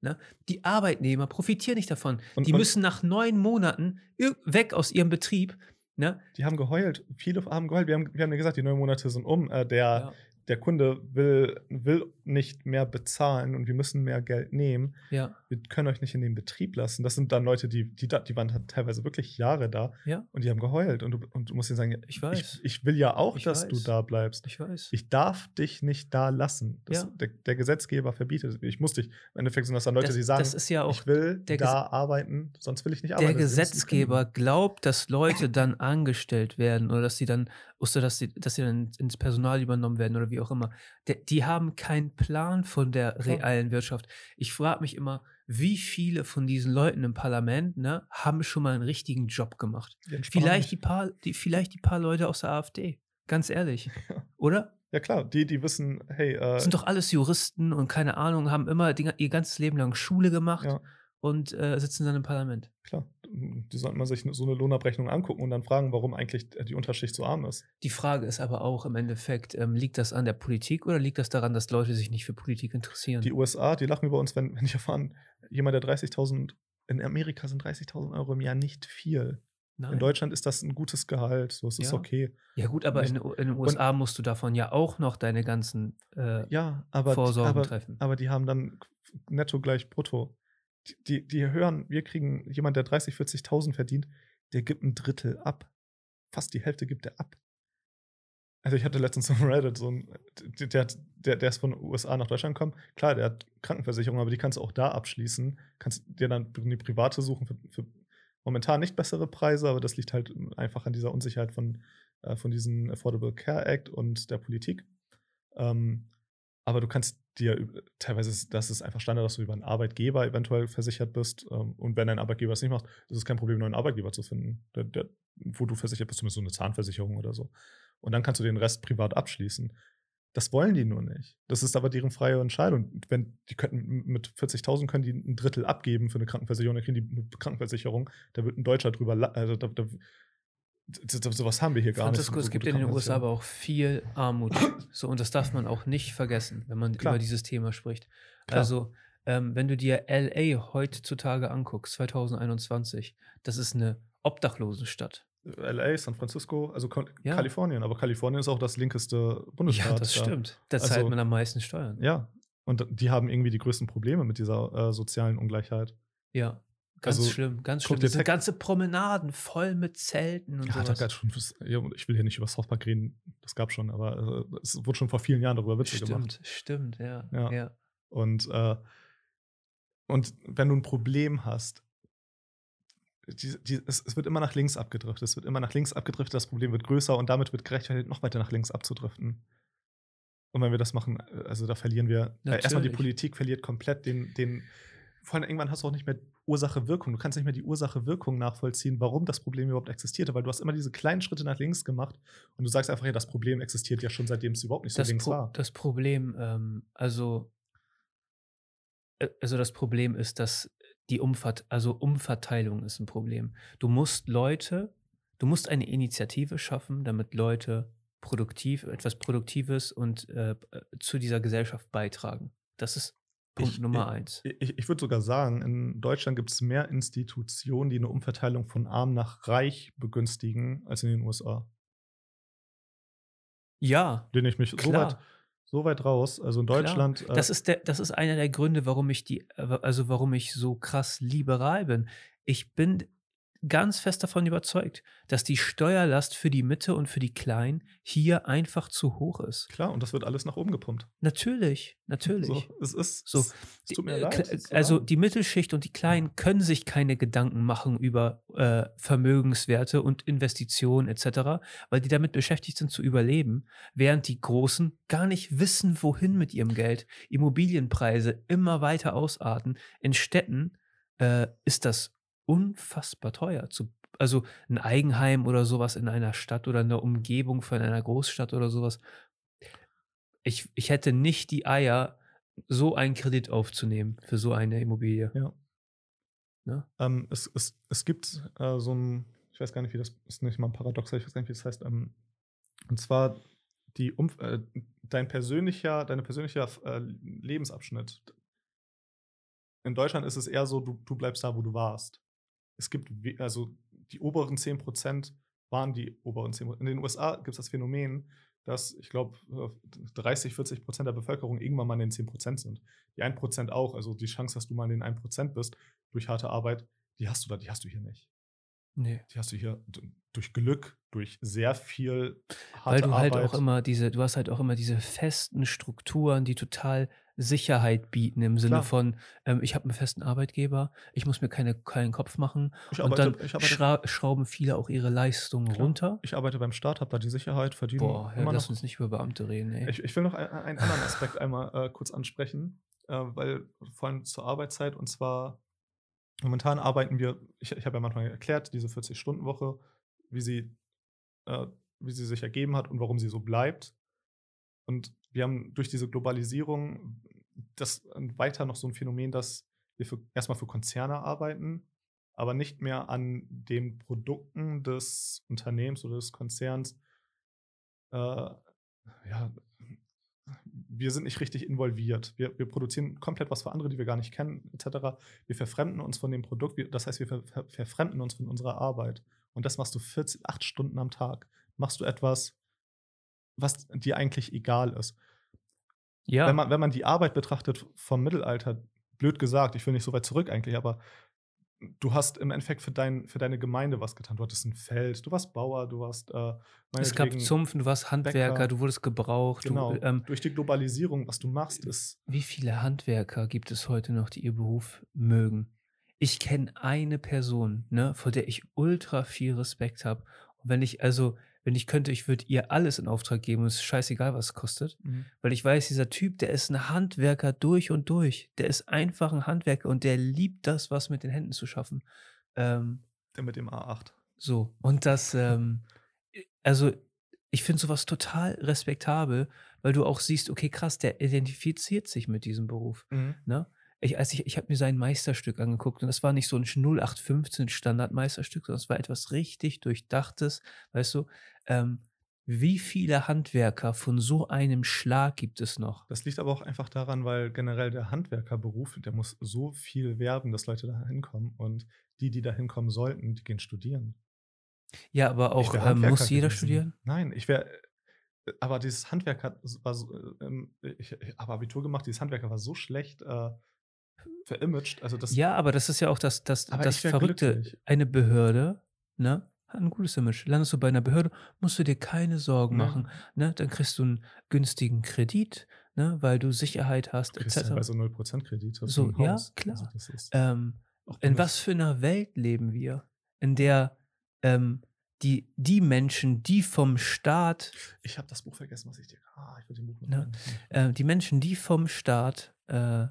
Ne? Die Arbeitnehmer profitieren nicht davon. Und- die und- müssen nach neun Monaten weg aus ihrem Betrieb. Ne? Die haben geheult. Viele haben geheult. Wir haben, wir haben ja gesagt, die neun Monate sind um. Äh, der, Ja, der Kunde will, will nicht mehr bezahlen und wir müssen mehr Geld nehmen. ja, Wir können euch nicht in den Betrieb lassen. Das sind dann Leute, die, die, die waren halt teilweise wirklich Jahre da ja, und die haben geheult. Und du, und du musst ihnen sagen, Ich weiß. Ich, ich will ja auch, Ich dass du weiß. da bleibst. ich weiß. Ich darf dich nicht da lassen. Das, Ja. der, der Gesetzgeber verbietet es. Ich muss dich. Im Endeffekt sind das dann Leute, das, die sagen, ja ich will der da arbeiten, sonst will ich nicht der arbeiten. Müssen Gesetzgeber glaubt, dass Leute dann angestellt werden oder dass sie dann, oder dass sie, dass sie dann ins Personal übernommen werden oder wie auch immer. Der, die haben keinen Plan von der realen Wirtschaft. Ich frage mich immer, wie viele von diesen Leuten im Parlament ne, haben schon mal einen richtigen Job gemacht? Vielleicht die, paar, die, vielleicht die paar Leute aus der AfD. Ganz ehrlich. Ja. Oder? Ja, klar, die, die wissen, hey, äh, Das sind doch alles Juristen und keine Ahnung, haben immer die, ihr ganzes Leben lang Schule gemacht ja, und äh, sitzen dann im Parlament. klar. Die sollten man sich so eine Lohnabrechnung angucken und dann fragen, warum eigentlich die Unterschicht so arm ist. Die Frage ist aber auch im Endeffekt, ähm, liegt das an der Politik oder liegt das daran, dass Leute sich nicht für Politik interessieren? Die USA, die lachen über uns, wenn, wenn die erfahren, jemand, der 30.000, in Amerika sind 30.000 Euro im Jahr nicht viel. Nein. In Deutschland ist das ein gutes Gehalt, so es ist Ja. okay. Ja, gut, aber in, in den USA musst du davon ja auch noch deine ganzen äh, Ja, aber, Vorsorgen aber, treffen. aber die haben dann netto gleich brutto. Die, die, hören, wir kriegen jemand, der 30, 40.000 verdient, der gibt ein Drittel ab. Fast die Hälfte gibt er ab. Also ich hatte letztens auf Reddit so ein, der, der, der ist von den USA nach Deutschland gekommen. Klar, der hat Krankenversicherung, aber die kannst du auch da abschließen. Kannst dir dann eine private suchen für, für momentan nicht bessere Preise, aber das liegt halt einfach an dieser Unsicherheit von, äh, von diesem Affordable Care Act und der Politik. Ähm, aber du kannst dir, teilweise, das ist einfach Standard, dass du über einen Arbeitgeber eventuell versichert bist. Ähm, und wenn dein Arbeitgeber es nicht macht, ist es kein Problem, einen neuen Arbeitgeber zu finden, der, der, wo du versichert bist, zumindest so eine Zahnversicherung oder so. Und dann kannst du den Rest privat abschließen. Das wollen die nur nicht. Das ist aber deren freie Entscheidung. Wenn die könnten mit 40.000 können die ein Drittel abgeben für eine Krankenversicherung, dann kriegen die eine Krankenversicherung. Da wird ein Deutscher drüber, also da, da, sowas haben wir hier gar Francisco, nicht. es so gibt in den USA aber auch viel Armut. so, und das darf man auch nicht vergessen, wenn man Klar. über dieses Thema spricht. Klar. Also, ähm, wenn du dir LA heutzutage anguckst, 2021, das ist eine Obdachlosenstadt. LA, San Francisco, also Ja. Kalifornien. Aber Kalifornien ist auch das linkeste Bundesstaat. Ja, das da. stimmt. Da Also- zahlt man am meisten Steuern. Ja. Und die haben irgendwie die größten Probleme mit dieser äh, sozialen Ungleichheit. Ja, ganz Also, schlimm, ganz schlimm. Das sind ganze Promenaden voll mit Zelten und Ja, da sowas. gab's schon, ich will hier nicht über South Park reden, das gab schon, aber äh, es wurde schon vor vielen Jahren darüber Witze gemacht. Stimmt, stimmt, ja. Ja. ja. Und, äh, und wenn du ein Problem hast, die, die, es, es wird immer nach links abgedriftet, es wird immer nach links abgedriftet, das Problem wird größer und damit wird gerechtfertigt, noch weiter nach links abzudriften. Und wenn wir das machen, äh, also da verlieren wir, äh, erstmal die. Politik verliert komplett den, den, vor allem irgendwann hast du auch nicht mehr Ursache-Wirkung. Du kannst nicht mehr die Ursache-Wirkung nachvollziehen, warum das Problem überhaupt existierte, weil du hast immer diese kleinen Schritte nach links gemacht und du sagst einfach, ja, das Problem existiert ja schon seitdem es überhaupt nicht so Das, links Pro war. das Problem, ähm, also, äh, also das Problem ist, dass die Umvert also Umverteilung ist ein Problem. Du musst Leute, du musst eine Initiative schaffen, damit Leute produktiv, etwas Produktives und äh, äh, zu dieser Gesellschaft beitragen. Das ist Punkt Ich- Nummer eins. Ich, ich würde sogar sagen, in Deutschland gibt es mehr Institutionen, die eine Umverteilung von arm nach reich begünstigen, als in den USA. Ja, Den ich mich so klar. weit, so weit raus, also in Klar. Deutschland. äh, Das ist, der, das ist einer der Gründe, warum ich die, äh, also warum ich so krass liberal bin. Ich bin ganz fest davon überzeugt, dass die Steuerlast für die Mitte und für die Kleinen hier einfach zu hoch ist. klar, und das wird alles nach oben gepumpt. Natürlich, natürlich. So, es ist. So, es, tut mir Die- äh, leid. also die Mittelschicht und die Kleinen können sich keine Gedanken machen über äh, Vermögenswerte und Investitionen etc., weil die damit beschäftigt sind zu überleben, während die Großen gar nicht wissen, wohin mit ihrem Geld. Immobilienpreise immer weiter ausarten. In Städten äh, ist das unfassbar teuer. Zu, also ein Eigenheim oder sowas in einer Stadt oder in der Umgebung von einer Großstadt oder sowas. Ich, ich hätte nicht die Eier, so einen Kredit aufzunehmen für so eine Immobilie. Ja. Ne? Ähm, es, es, es gibt äh, so ein, ich weiß gar nicht, wie das ist nicht mal ein Paradox, ich weiß gar nicht, wie das heißt. Ähm, und zwar die Umf äh, dein persönlicher, deine persönlicher äh, Lebensabschnitt. In Deutschland ist es eher so, du, du bleibst da, wo du warst. Es gibt, also die oberen 10% waren die oberen 10%. In den USA gibt es das Phänomen, dass ich glaube 30, 40 Prozent der Bevölkerung irgendwann mal in den 10 Prozent sind. Die 1 Prozent auch, also die Chance, dass du mal in den 1 Prozent bist durch harte Arbeit, die hast du da, die hast du hier nicht. Nee. Die hast du hier durch Glück, durch sehr viel harte Weil du halt Arbeit. auch immer diese, du hast halt auch immer diese festen Strukturen, die total Sicherheit bieten im Sinne Klar. von, ähm, ich habe einen festen Arbeitgeber, ich muss mir keine, keinen Kopf machen. ich, und arbeite, dann schra schrauben viele auch ihre Leistungen klar, runter. ich arbeite beim Staat, habe da die Sicherheit, verdiene Boah, ja, lass noch. uns nicht über Beamte reden, ey. Ich, ich will noch ein, einen anderen Aspekt einmal äh, kurz ansprechen, äh, weil vor allem zur Arbeitszeit und zwar momentan arbeiten wir, ich, ich habe ja manchmal erklärt, diese 40-Stunden-Woche, wie sie, äh, wie sie sich ergeben hat und warum sie so bleibt. Und wir haben durch diese Globalisierung das äh, weiter noch so ein Phänomen, dass wir für, erstmal für Konzerne arbeiten, aber nicht mehr an den Produkten des Unternehmens oder des Konzerns äh, ja, wir sind nicht richtig involviert. Wir, wir produzieren komplett was für andere, die wir gar nicht kennen, etc. Wir verfremden uns von dem Produkt, das heißt, wir ver, ver, verfremden uns von unserer Arbeit. Und das machst du 40, 8 Stunden am Tag. Machst du etwas, was dir eigentlich egal ist. Ja. Wenn man, wenn man die Arbeit betrachtet vom Mittelalter, blöd gesagt, ich will nicht so weit zurück eigentlich, aber du hast im Endeffekt für, dein, für deine Gemeinde was getan. Du hattest ein Feld, du warst Bauer, du warst. Äh, es gab Zumpfen, du warst Handwerker, Bäcker. du wurdest gebraucht. Genau. Du, ähm, Durch die Globalisierung, was du machst, ist. Wie viele Handwerker gibt es heute noch, die ihr Beruf mögen? Ich kenne eine Person, ne, vor der ich ultra viel Respekt habe. Und wenn ich also wenn ich könnte, ich würde ihr alles in Auftrag geben es ist scheißegal, was es kostet. Mhm. Weil ich weiß, dieser Typ, der ist ein Handwerker durch und durch. Der ist einfach ein Handwerker und der liebt das, was mit den Händen zu schaffen. Ähm, der mit dem A8. So. Und das, ähm, also ich finde sowas total respektabel, weil du auch siehst, okay, krass, der identifiziert sich mit diesem Beruf. Mhm. Ne? ich, als ich, ich habe mir sein Meisterstück angeguckt und das war nicht so ein 0815 Standardmeisterstück, sondern es war etwas richtig Durchdachtes, weißt du, ähm, wie viele Handwerker von so einem Schlag gibt es noch? Das liegt aber auch einfach daran, weil generell der Handwerkerberuf, der muss so viel werben, dass Leute da hinkommen. Und die, die da hinkommen sollten, die gehen studieren. Ja, aber auch ähm, muss jeder gewesen. studieren? Nein, ich wäre. Äh, aber dieses Handwerk hat, war so, äh, ich, ich habe Abitur gemacht, dieses Handwerker war so schlecht äh, verimaged. Also das, ja, aber das ist ja auch das, das, das Verrückte. Glücklich. Eine Behörde, ne? Hat ein gutes Image. Landest du bei einer Behörde, musst du dir keine Sorgen mhm. machen. Ne? Dann kriegst du einen günstigen Kredit, ne? weil du Sicherheit hast, etc. Ja bei so 0% Kredit. So, ja, klar. Also ähm, in was für einer Welt leben wir, in der ähm, die, die Menschen, die vom Staat. Ich habe das Buch vergessen, was ich dir. Ah, ich will den Buch ne, äh, Die Menschen, die vom Staat äh,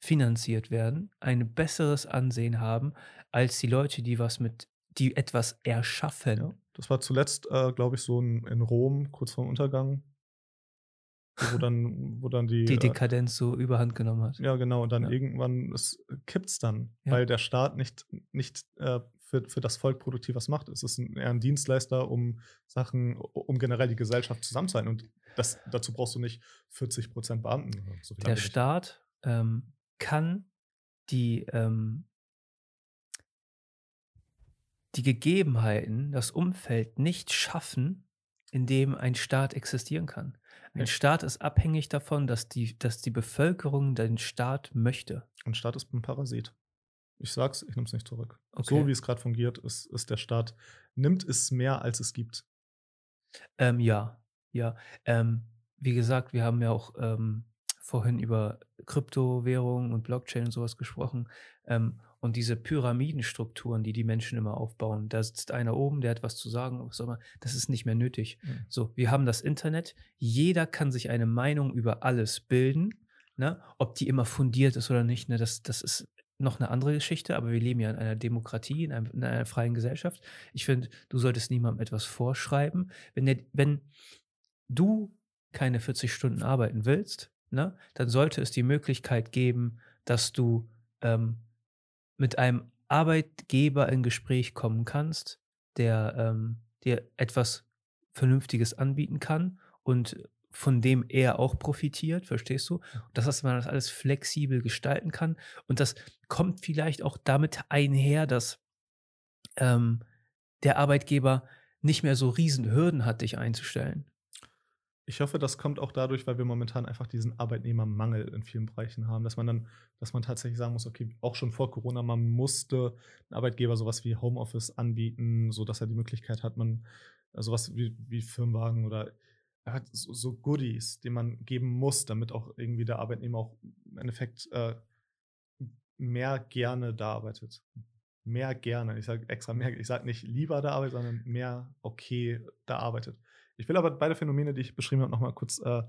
finanziert werden, ein besseres Ansehen haben als die Leute, die was mit, die etwas erschaffen. Ja, das war zuletzt, äh, glaube ich, so in, in Rom, kurz vor dem Untergang, wo dann, wo dann die. Die äh, Dekadenz äh, so überhand genommen hat. Ja, genau. Und dann ja. irgendwann kippt es dann, ja. weil der Staat nicht, nicht äh, für, für das Volk produktiv was macht. Es ist ein, eher ein Dienstleister, um Sachen, um generell die Gesellschaft zusammenzuhalten. Und das, dazu brauchst du nicht 40 Prozent Beamten. So der Staat ähm, kann die, ähm, die Gegebenheiten, das Umfeld nicht schaffen, in dem ein Staat existieren kann. Ein ja. Staat ist abhängig davon, dass die, dass die Bevölkerung den Staat möchte. Ein Staat ist ein Parasit. Ich sag's, ich nehme es nicht zurück. Okay. So wie es gerade fungiert, ist, ist der Staat, nimmt es mehr, als es gibt. Ähm, ja, ja. Ähm, wie gesagt, wir haben ja auch ähm, vorhin über Kryptowährungen und Blockchain und sowas gesprochen. Und diese Pyramidenstrukturen, die die Menschen immer aufbauen, da sitzt einer oben, der hat was zu sagen, was immer, das ist nicht mehr nötig. Mhm. So, wir haben das Internet, jeder kann sich eine Meinung über alles bilden, ne? ob die immer fundiert ist oder nicht, ne? das, das ist noch eine andere Geschichte, aber wir leben ja in einer Demokratie, in, einem, in einer freien Gesellschaft. Ich finde, du solltest niemandem etwas vorschreiben. Wenn, der, wenn du keine 40 Stunden arbeiten willst, ne, dann sollte es die Möglichkeit geben, dass du ähm, mit einem Arbeitgeber in Gespräch kommen kannst, der ähm, dir etwas Vernünftiges anbieten kann und von dem er auch profitiert, verstehst du? Und dass man das alles flexibel gestalten kann. Und das kommt vielleicht auch damit einher, dass ähm, der Arbeitgeber nicht mehr so riesen Hürden hat, dich einzustellen. Ich hoffe, das kommt auch dadurch, weil wir momentan einfach diesen Arbeitnehmermangel in vielen Bereichen haben, dass man dann, dass man tatsächlich sagen muss, okay, auch schon vor Corona, man musste ein Arbeitgeber sowas wie Homeoffice anbieten, sodass er die Möglichkeit hat, man äh, sowas wie, wie Firmenwagen oder er hat so, so, Goodies, die man geben muss, damit auch irgendwie der Arbeitnehmer auch im Endeffekt äh, mehr gerne da arbeitet. Mehr gerne. Ich sage extra mehr, ich sage nicht lieber da arbeitet, sondern mehr okay da arbeitet. Ich will aber beide Phänomene, die ich beschrieben habe, nochmal kurz äh,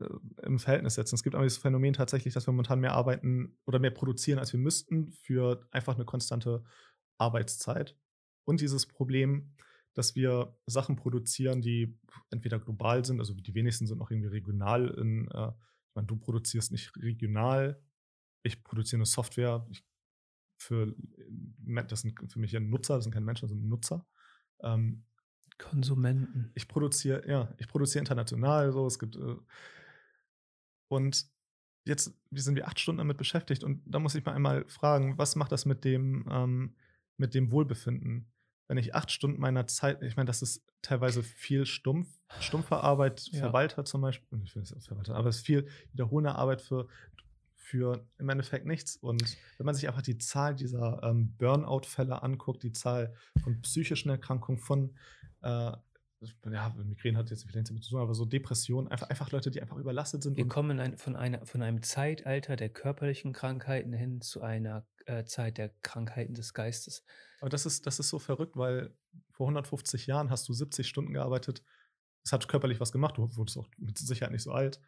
äh, im Verhältnis setzen. Es gibt aber dieses Phänomen tatsächlich, dass wir momentan mehr arbeiten oder mehr produzieren, als wir müssten, für einfach eine konstante Arbeitszeit. Und dieses Problem, dass wir Sachen produzieren, die entweder global sind, also die wenigsten sind noch irgendwie regional. In, äh, ich meine, du produzierst nicht regional, ich produziere eine Software. Ich, für, das sind für mich ja Nutzer, das sind keine Menschen, das sind Nutzer. Ähm, Konsumenten. Ich produziere, ja, ich produziere international so. Es gibt, äh, Und jetzt sind wir acht Stunden damit beschäftigt und da muss ich mal einmal fragen, was macht das mit dem, ähm, mit dem Wohlbefinden? Wenn ich acht Stunden meiner Zeit, ich meine, das ist teilweise viel stumpf, stumpfe Arbeit, Ja. Verwalter zum Beispiel, ich nicht sagen Verwalter, aber es ist viel wiederholende Arbeit für, für im Endeffekt nichts. Und wenn man sich einfach die Zahl dieser ähm, Burnout-Fälle anguckt, die Zahl von psychischen Erkrankungen, von äh, ja, Migräne hat jetzt vielleicht damit zu tun, aber so Depressionen, einfach, einfach Leute, die einfach überlastet sind. Wir kommen in ein, von, einer, von einem Zeitalter der körperlichen Krankheiten hin zu einer äh, Zeit der Krankheiten des Geistes. Aber das ist, das ist so verrückt, weil vor 150 Jahren hast du 70 Stunden gearbeitet. Es hat körperlich was gemacht, du wurdest auch mit Sicherheit nicht so alt.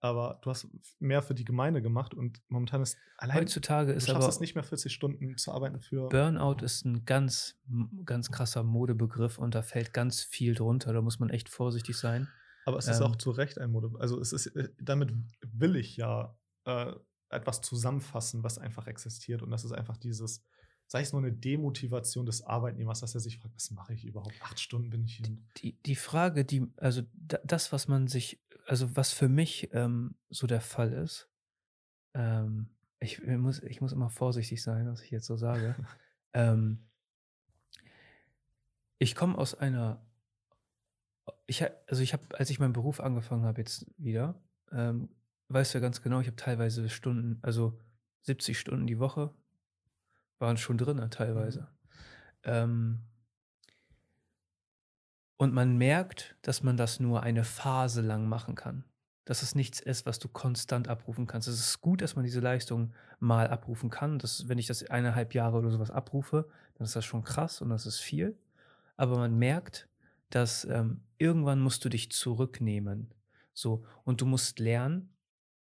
Aber du hast mehr für die Gemeinde gemacht und momentan ist allein. Heutzutage du ist schaffst aber es nicht mehr 40 Stunden zu arbeiten für. Burnout ist ein ganz, ganz krasser Modebegriff und da fällt ganz viel drunter. Da muss man echt vorsichtig sein. Aber es ist Ähm. auch zu Recht ein Mode. Also es ist, äh, damit will ich ja äh, etwas zusammenfassen, was einfach existiert. Und das ist einfach dieses, sei es nur eine Demotivation des Arbeitnehmers, dass er sich fragt, was mache ich überhaupt? Acht Stunden bin ich hier. Die, die Frage, die, also da, das, was man sich, also was für mich ähm, so der Fall ist, ähm, ich, ich muss, ich muss immer vorsichtig sein, was ich jetzt so sage. ähm, ich komme aus einer, ich, also ich habe, als ich meinen Beruf angefangen habe jetzt wieder, ähm, weißt du ja ganz genau, ich habe teilweise Stunden, also 70 Stunden die Woche waren schon drin teilweise. Ähm, und man merkt, dass man das nur eine Phase lang machen kann. Dass es nichts ist, was du konstant abrufen kannst. Es ist gut, dass man diese Leistung mal abrufen kann. Das, wenn ich das eineinhalb Jahre oder sowas abrufe, dann ist das schon krass und das ist viel. Aber man merkt, dass ähm, irgendwann musst du dich zurücknehmen. So, und du musst lernen.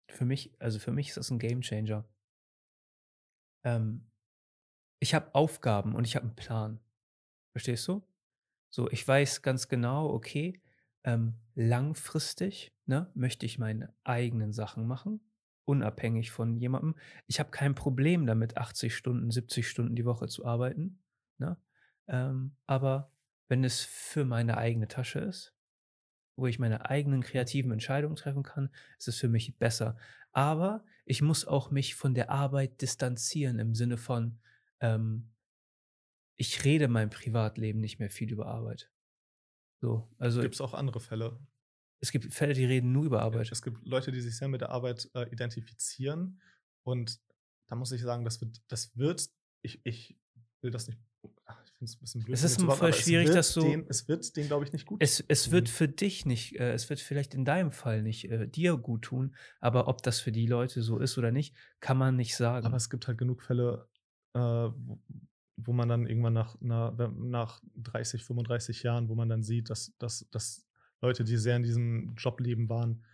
Für mich, also für mich ist das ein Gamechanger. Ähm, ich habe Aufgaben und ich habe einen Plan. Verstehst du? So, ich weiß ganz genau, okay, ähm, langfristig ne, möchte ich meine eigenen Sachen machen, unabhängig von jemandem. Ich habe kein Problem damit, 80 Stunden, 70 Stunden die Woche zu arbeiten. Ne? Ähm, aber wenn es für meine eigene Tasche ist, wo ich meine eigenen kreativen Entscheidungen treffen kann, ist es für mich besser. Aber ich muss auch mich von der Arbeit distanzieren im Sinne von, ähm, ich rede in meinem Privatleben nicht mehr viel über Arbeit. So, also Gibt es auch andere Fälle? es gibt Fälle, die reden nur über Arbeit. Es gibt Leute, die sich sehr mit der Arbeit äh, identifizieren. Und da muss ich sagen, das wird, das wird, ich, ich will das nicht, ach, ich finde es ein bisschen blöd. Es ist voll schwierig, es wird das so- Den, es wird den, glaube ich, nicht gut. Es, es wird für dich nicht, äh, es wird vielleicht in deinem Fall nicht äh, dir gut tun, aber ob das für die Leute so ist oder nicht, kann man nicht sagen. Aber es gibt halt genug Fälle, äh, wo, man dann irgendwann nach, nach, nach 30, 35 Jahren, wo man dann sieht, dass, dass, dass Leute, die sehr in diesem Jobleben waren,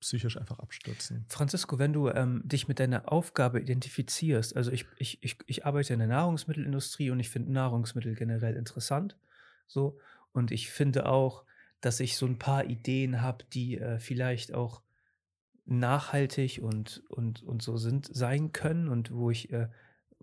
psychisch einfach abstürzen. Francisco, wenn du ähm, dich mit deiner Aufgabe identifizierst, also ich, ich, ich, ich arbeite in der Nahrungsmittelindustrie und ich finde Nahrungsmittel generell interessant. So, und ich finde auch, dass ich so ein paar Ideen habe, die äh, vielleicht auch nachhaltig und, und, und so sind, sein können und wo ich, äh,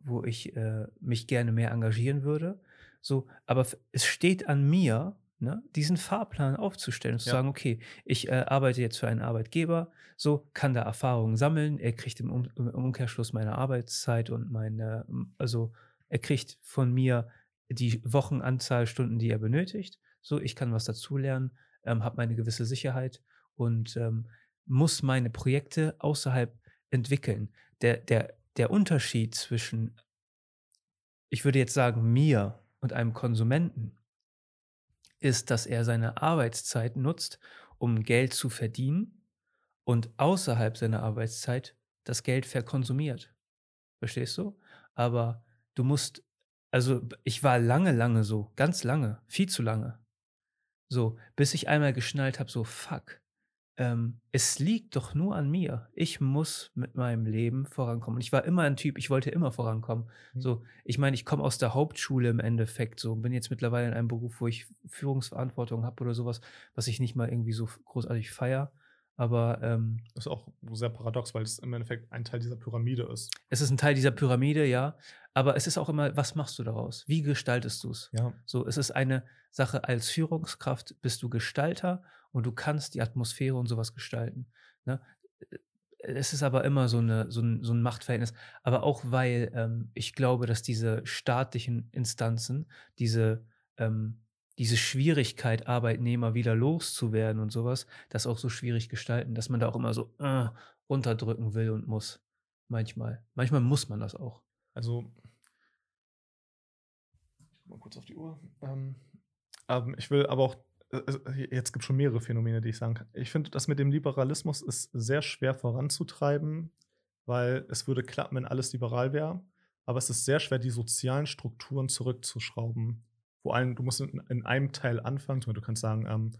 wo ich äh, mich gerne mehr engagieren würde. So, aber es steht an mir, ne, diesen Fahrplan aufzustellen und zu Ja. sagen, okay, ich äh, arbeite jetzt für einen Arbeitgeber, so kann da Erfahrungen sammeln, er kriegt im, um im Umkehrschluss meine Arbeitszeit und meine, also er kriegt von mir die Wochenanzahl Stunden, die er benötigt. So, ich kann was dazulernen, ähm, habe meine gewisse Sicherheit und ähm, muss meine Projekte außerhalb entwickeln. Der, der, der Unterschied zwischen, ich würde jetzt sagen, mir und einem Konsumenten ist, dass er seine Arbeitszeit nutzt, um Geld zu verdienen und außerhalb seiner Arbeitszeit das Geld verkonsumiert. Verstehst du? Aber du musst, also ich war lange, lange so, ganz lange, viel zu lange. So, bis ich einmal geschnallt habe, so, fuck, ähm, es liegt doch nur an mir. Ich muss mit meinem Leben vorankommen. Und ich war immer ein Typ, ich wollte immer vorankommen. Mhm. So, ich meine, ich komme aus der Hauptschule im Endeffekt, so, bin jetzt mittlerweile in einem Beruf, wo ich Führungsverantwortung habe oder sowas, was ich nicht mal irgendwie so großartig feier. Aber ähm, Das ist auch sehr paradox, weil es im Endeffekt ein Teil dieser Pyramide ist. es ist ein Teil dieser Pyramide, ja. Aber es ist auch immer, was machst du daraus? Wie gestaltest du es? Ja. So, es ist eine Sache, als Führungskraft bist du Gestalter und du kannst die Atmosphäre und sowas gestalten. Ne? es ist aber immer so, eine, so, ein, so ein Machtverhältnis. Aber auch weil ähm, ich glaube, dass diese staatlichen Instanzen, diese, ähm, diese Schwierigkeit, Arbeitnehmer wieder loszuwerden und sowas, das auch so schwierig gestalten, dass man da auch immer so äh, runterdrücken will und muss. Manchmal. Manchmal muss man das auch. Also, ich mal kurz auf die Uhr. Ähm, ähm, ich will aber auch jetzt gibt es schon mehrere Phänomene, die ich sagen kann. Ich finde, das mit dem Liberalismus ist sehr schwer voranzutreiben, weil es würde klappen, wenn alles liberal wäre. Aber es ist sehr schwer, die sozialen Strukturen zurückzuschrauben. Vor allem, du musst in, in einem Teil anfangen. Du kannst sagen, ähm,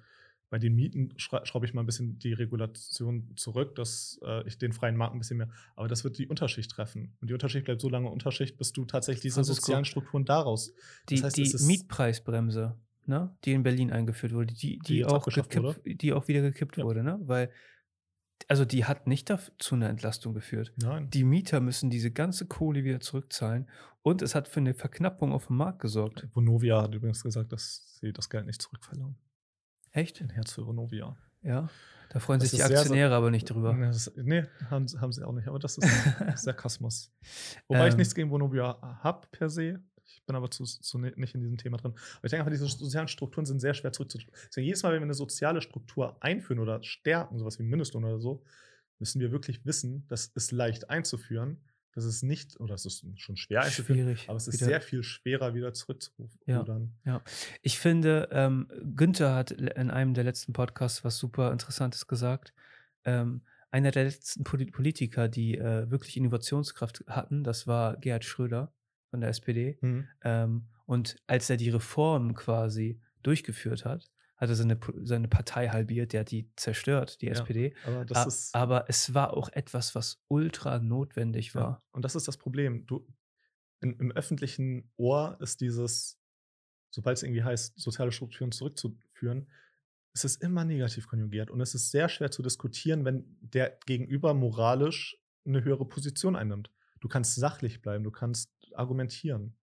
bei den Mieten schraube ich mal ein bisschen die Regulation zurück, dass äh, ich den freien Markt ein bisschen mehr. Aber das wird die Unterschicht treffen. Und die Unterschicht bleibt so lange Unterschicht, bis du tatsächlich diese sozialen Strukturen daraus. Die, das heißt, die Mietpreisbremse ne, die in Berlin eingeführt wurde, die, die, die auch, gekippt, die auch wieder gekippt ja. wurde, ne? Weil, also die hat nicht dazu eine Entlastung geführt. Nein. Die Mieter müssen diese ganze Kohle wieder zurückzahlen und es hat für eine Verknappung auf dem Markt gesorgt. Vonovia hat übrigens gesagt, dass sie das Geld nicht zurückverlangen. Echt? Ein Herz für Vonovia. Ja. Da freuen das sich die Aktionäre sehr, aber nicht drüber. Nee, haben, haben, sie auch nicht. Aber das ist Sarkasmus. Wobei ähm, ich nichts gegen Vonovia habe per se. Ich bin aber zu, zu nicht in diesem Thema drin. Aber ich denke einfach, diese sozialen Strukturen sind sehr schwer zurückzuführen. Deswegen jedes Mal, wenn wir eine soziale Struktur einführen oder stärken, sowas wie Mindestlohn oder so, müssen wir wirklich wissen, das ist leicht einzuführen. Das ist nicht, oder es ist schon schwer einzuführen, Schwierig, aber es ist wieder. sehr viel schwerer, wieder zurückzurufen. Ja, ja. Ich finde, ähm, Günther hat in einem der letzten Podcasts was super Interessantes gesagt. Ähm, einer der letzten Politiker, die äh, wirklich Innovationskraft hatten, das war Gerhard Schröder von der SPD. Mhm. Ähm, und als er die Reform quasi durchgeführt hat, hat er seine, seine Partei halbiert, der hat die zerstört, die ja, SPD. Aber, A aber, es war auch etwas, was ultra notwendig war. Ja, und das ist das Problem. Du, in, Im öffentlichen Ohr ist dieses, sobald es irgendwie heißt, soziale Strukturen zurückzuführen, ist es immer negativ konjugiert. Und es ist sehr schwer zu diskutieren, wenn der Gegenüber moralisch eine höhere Position einnimmt. Du kannst sachlich bleiben, du kannst argumentieren.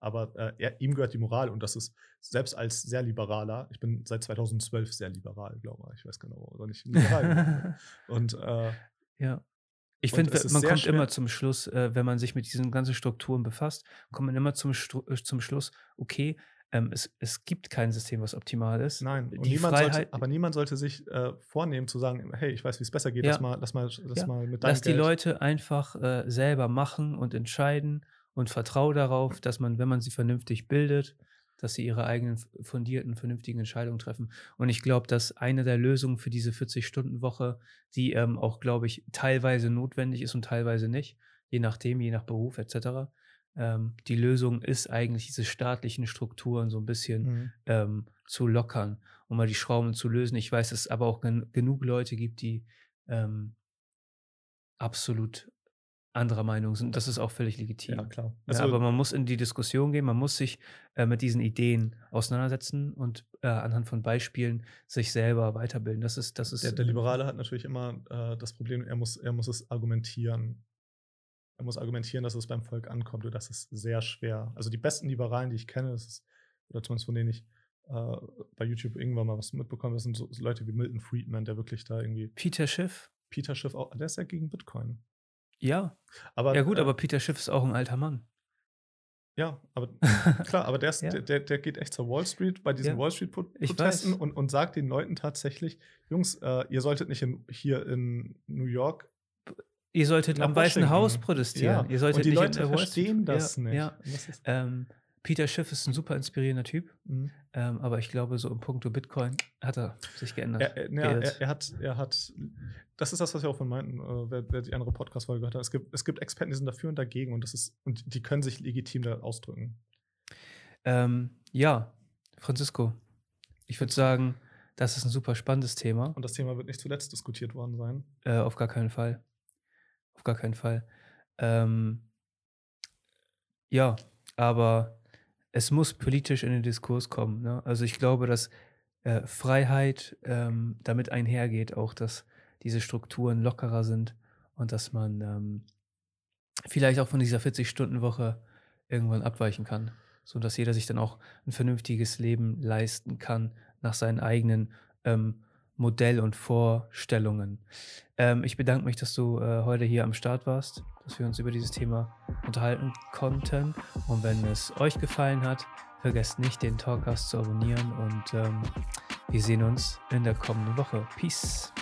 Aber äh, er, ihm gehört die Moral und das ist selbst als sehr liberaler, ich bin seit 2012 sehr liberal, glaube ich, ich weiß genau, oder nicht liberal. und äh, ja. Ich finde, man kommt schwer. immer zum Schluss, äh, wenn man sich mit diesen ganzen Strukturen befasst, kommt man immer zum, äh, zum Schluss, okay, ähm, es, es gibt kein System, was optimal ist. Nein, niemand Freiheit, sollte, aber niemand sollte sich äh, vornehmen zu sagen, hey, ich weiß, wie es besser geht, ja. lass, mal, lass, mal, lass ja. mal mit deinem Lass Geld. die Leute einfach äh, selber machen und entscheiden und vertraue darauf, dass man, wenn man sie vernünftig bildet, dass sie ihre eigenen fundierten, vernünftigen Entscheidungen treffen. Und ich glaube, dass eine der Lösungen für diese 40-Stunden-Woche, die ähm, auch, glaube ich, teilweise notwendig ist und teilweise nicht, je nachdem, je nach Beruf etc., ähm, die Lösung ist eigentlich, diese staatlichen Strukturen so ein bisschen mhm. ähm, zu lockern, um mal die Schrauben zu lösen. Ich weiß, dass es aber auch gen genug Leute gibt, die ähm, absolut anderer Meinung sind. Das ist auch völlig legitim. Ja, klar. Also, ja, aber man muss in die Diskussion gehen, man muss sich äh, mit diesen Ideen auseinandersetzen und äh, anhand von Beispielen sich selber weiterbilden. Das ist, das ist. Der, der Liberale hat natürlich immer äh, das Problem, er muss, er muss es argumentieren. Er muss argumentieren, dass es beim Volk ankommt und das ist sehr schwer. Also die besten Liberalen, die ich kenne, das ist, oder zumindest von denen ich äh, bei YouTube irgendwann mal was mitbekommen, das sind so Leute wie Milton Friedman, der wirklich da irgendwie. Peter Schiff. Peter Schiff, auch, der ist ja gegen Bitcoin. Ja. Aber, ja, gut, äh, aber Peter Schiff ist auch ein alter Mann. Ja, aber klar, aber der, ist, ja. der, der geht echt zur Wall Street bei diesen ja. Wall Street-Protesten und, und sagt den Leuten tatsächlich: Jungs, äh, ihr solltet nicht in, hier in New York. Ihr solltet am Weißen Haus protestieren. Ja. Ihr solltet und die Leute verstehen das nicht. Ja. Das ähm, Peter Schiff ist ein super inspirierender Typ, mhm. ähm, aber ich glaube, so im Punkto Bitcoin hat er sich geändert. Er, ja, er, er, hat, er hat, das ist das, was wir auch von meinten, äh, wer, wer, die andere Podcast-Folge gehört hat. Es gibt, es gibt Experten, die sind dafür und dagegen und, das ist, und die können sich legitim da ausdrücken. Ähm, ja, Francisco, ich würde sagen, das ist ein super spannendes Thema. Und das Thema wird nicht zuletzt diskutiert worden sein. Äh, auf gar keinen Fall. Auf gar keinen Fall. Ähm, ja, aber es muss politisch in den Diskurs kommen. Ne? Also ich glaube, dass äh, Freiheit ähm, damit einhergeht, auch dass diese Strukturen lockerer sind und dass man ähm, vielleicht auch von dieser 40-Stunden-Woche irgendwann abweichen kann, sodass jeder sich dann auch ein vernünftiges Leben leisten kann nach seinen eigenen ähm, Modell und Vorstellungen. Ähm, ich bedanke mich, dass du äh, heute hier am Start warst, dass wir uns über dieses Thema unterhalten konnten. Und wenn es euch gefallen hat, vergesst nicht, den Talkcast zu abonnieren und ähm, wir sehen uns in der kommenden Woche. Peace.